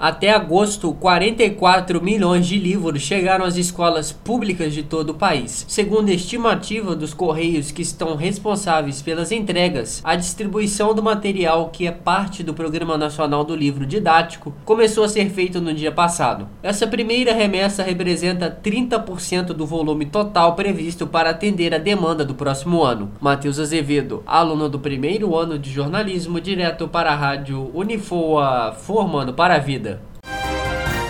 Até agosto, 44 milhões de livros chegaram às escolas públicas de todo o país. Segundo a estimativa dos Correios que estão responsáveis pelas entregas, a distribuição do material, que é parte do Programa Nacional do Livro Didático, começou a ser feita no dia passado. Essa primeira remessa representa 30% do volume total previsto para atender a demanda do próximo ano. Matheus Azevedo, aluno do primeiro ano de jornalismo, direto para a rádio Unifoa, formando para a vida.